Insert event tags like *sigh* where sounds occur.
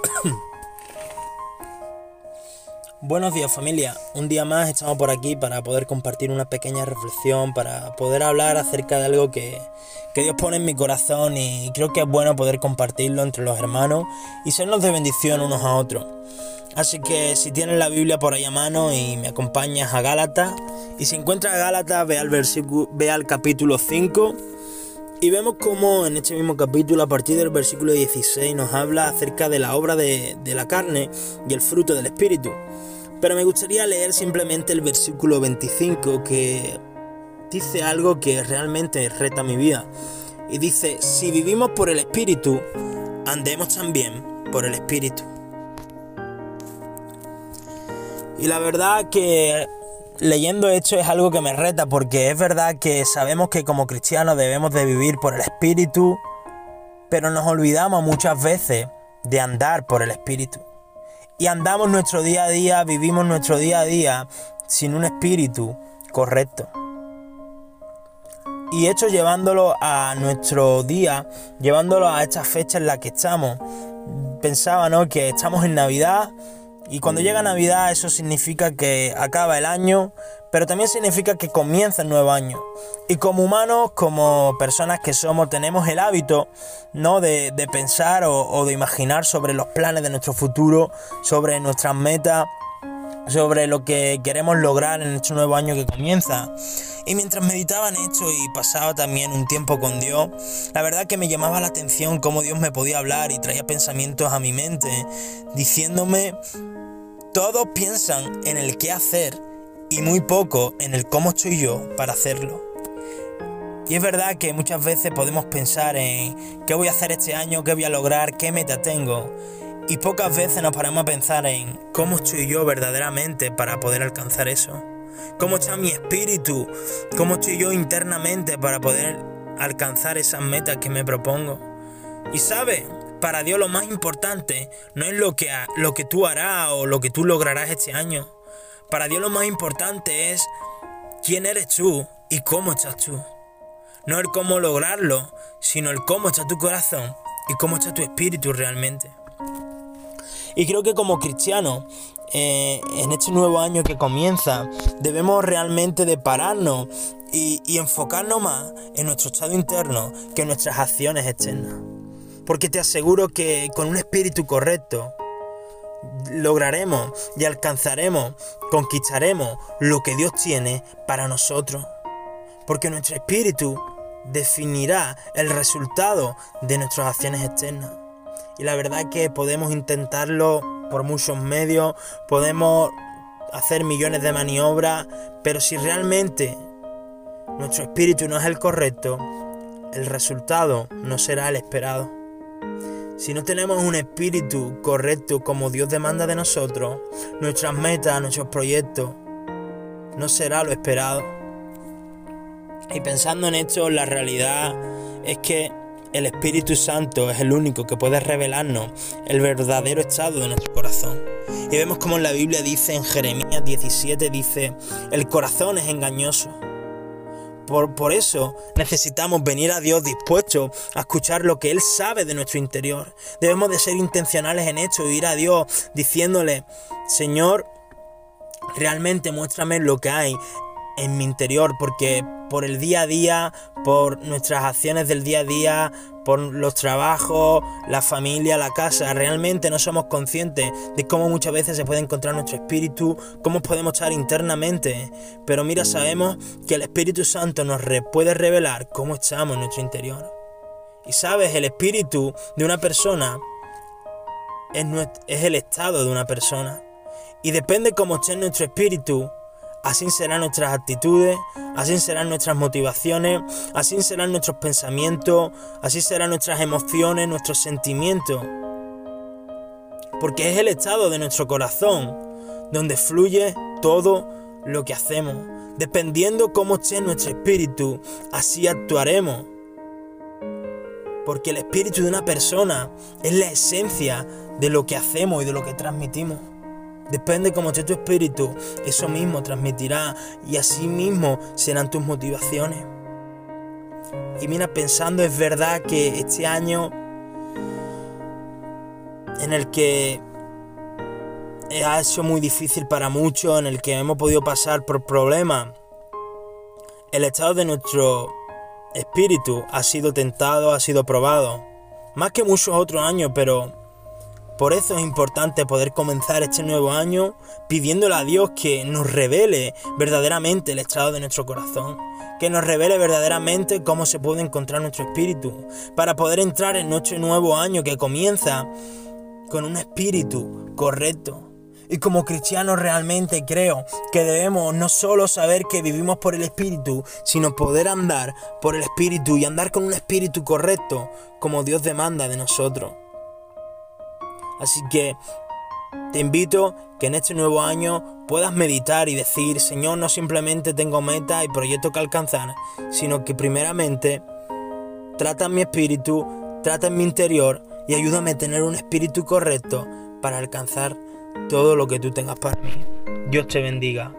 *coughs* Buenos días familia, un día más estamos por aquí para poder compartir una pequeña reflexión, para poder hablar acerca de algo que, Dios pone en mi corazón y creo que es bueno poder compartirlo entre los hermanos y sernos de bendición unos a otros. Así que si tienes la Biblia por ahí a mano y me acompañas a Gálatas, y si encuentras a Gálatas, ve al, ve al capítulo 5 y vemos cómo en este mismo capítulo, a partir del versículo 16, nos habla acerca de la obra de, la carne y el fruto del Espíritu. Pero me gustaría leer simplemente el versículo 25 que dice algo que realmente reta mi vida. Y dice, si vivimos por el Espíritu, andemos también por el Espíritu. Y la verdad que leyendo esto es algo que me reta porque es verdad que sabemos que como cristianos debemos de vivir por el Espíritu, pero nos olvidamos muchas veces de andar por el Espíritu. Y andamos nuestro día a día, vivimos nuestro día a día sin un espíritu correcto. Y esto llevándolo a nuestro día, llevándolo a esta fecha en la que estamos. Pensaba, ¿no? Que estamos en Navidad, y cuando llega Navidad eso significa que acaba el año, pero también significa que comienza el nuevo año. Y como humanos, como personas que somos, tenemos el hábito ¿no? de, pensar o, de imaginar sobre los planes de nuestro futuro, sobre nuestras metas, sobre lo que queremos lograr en este nuevo año que comienza. Y mientras meditaba en esto y pasaba también un tiempo con Dios, la verdad que me llamaba la atención cómo Dios me podía hablar y traía pensamientos a mi mente, diciéndome todos piensan en el qué hacer y muy poco en el cómo estoy yo para hacerlo. Y es verdad que muchas veces podemos pensar en qué voy a hacer este año, qué voy a lograr, qué meta tengo. Y pocas veces nos paramos a pensar en cómo estoy yo verdaderamente para poder alcanzar eso. Cómo está mi espíritu, cómo estoy yo internamente para poder alcanzar esas metas que me propongo. Y sabe, para Dios lo más importante no es lo que, lo que tú harás o lo que tú lograrás este año. Para Dios lo más importante es quién eres tú y cómo estás tú. No el cómo lograrlo, sino el cómo está tu corazón y cómo está tu espíritu realmente. Y creo que como cristianos, eh, en este nuevo año que comienza, debemos realmente de pararnos y, y enfocarnos más en nuestro estado interno que en nuestras acciones externas. Porque te aseguro que con un espíritu correcto lograremos y alcanzaremos, conquistaremos lo que Dios tiene para nosotros. Porque nuestro espíritu definirá el resultado de nuestras acciones externas. Y la verdad es que podemos intentarlo por muchos medios, podemos hacer millones de maniobras, pero si realmente nuestro espíritu no es el correcto, el resultado no será el esperado. Si no tenemos un espíritu correcto como Dios demanda de nosotros, nuestras metas, nuestros proyectos, no será lo esperado. Y pensando en esto, la realidad es que el Espíritu Santo es el único que puede revelarnos el verdadero estado de nuestro corazón. Y vemos como en la Biblia dice, en Jeremías 17, dice, el corazón es engañoso por, eso necesitamos venir a Dios dispuestos a escuchar lo que Él sabe de nuestro interior. Debemos de ser intencionales en esto y ir a Dios diciéndole, Señor, realmente muéstrame lo que hay en mi interior, porque por el día a día, por nuestras acciones del día a día, por los trabajos, la familia, la casa, realmente no somos conscientes de cómo muchas veces se puede encontrar nuestro espíritu, cómo podemos estar internamente. Pero mira, sabemos que el Espíritu Santo nos puede revelar cómo estamos en nuestro interior. Y sabes, el espíritu de una persona es, es el estado de una persona. Y depende cómo esté nuestro espíritu, Así serán nuestras actitudes, así serán nuestras motivaciones, así serán nuestros pensamientos, así serán nuestras emociones, nuestros sentimientos. Porque es el estado de nuestro corazón donde fluye todo lo que hacemos. Dependiendo cómo esté nuestro espíritu, así actuaremos. Porque el espíritu de una persona es la esencia de lo que hacemos y de lo que transmitimos. Depende cómo esté tu espíritu, eso mismo transmitirá y así mismo serán tus motivaciones. Y mira, pensando, es verdad que este año en el que ha sido muy difícil para muchos, en el que hemos podido pasar por problemas, el estado de nuestro espíritu ha sido tentado, ha sido probado, más que muchos otros años, pero por eso es importante poder comenzar este nuevo año pidiéndole a Dios que nos revele verdaderamente el estado de nuestro corazón, que nos revele verdaderamente cómo se puede encontrar nuestro espíritu, para poder entrar en nuestro nuevo año que comienza con un espíritu correcto. Y como cristianos realmente creo que debemos no solo saber que vivimos por el Espíritu, sino poder andar por el Espíritu y andar con un espíritu correcto, como Dios demanda de nosotros. Así que te invito que en este nuevo año puedas meditar y decir, Señor, no simplemente tengo metas y proyectos que alcanzar, sino que primeramente trata mi espíritu, trata en mi interior y ayúdame a tener un espíritu correcto para alcanzar todo lo que tú tengas para mí. Dios te bendiga.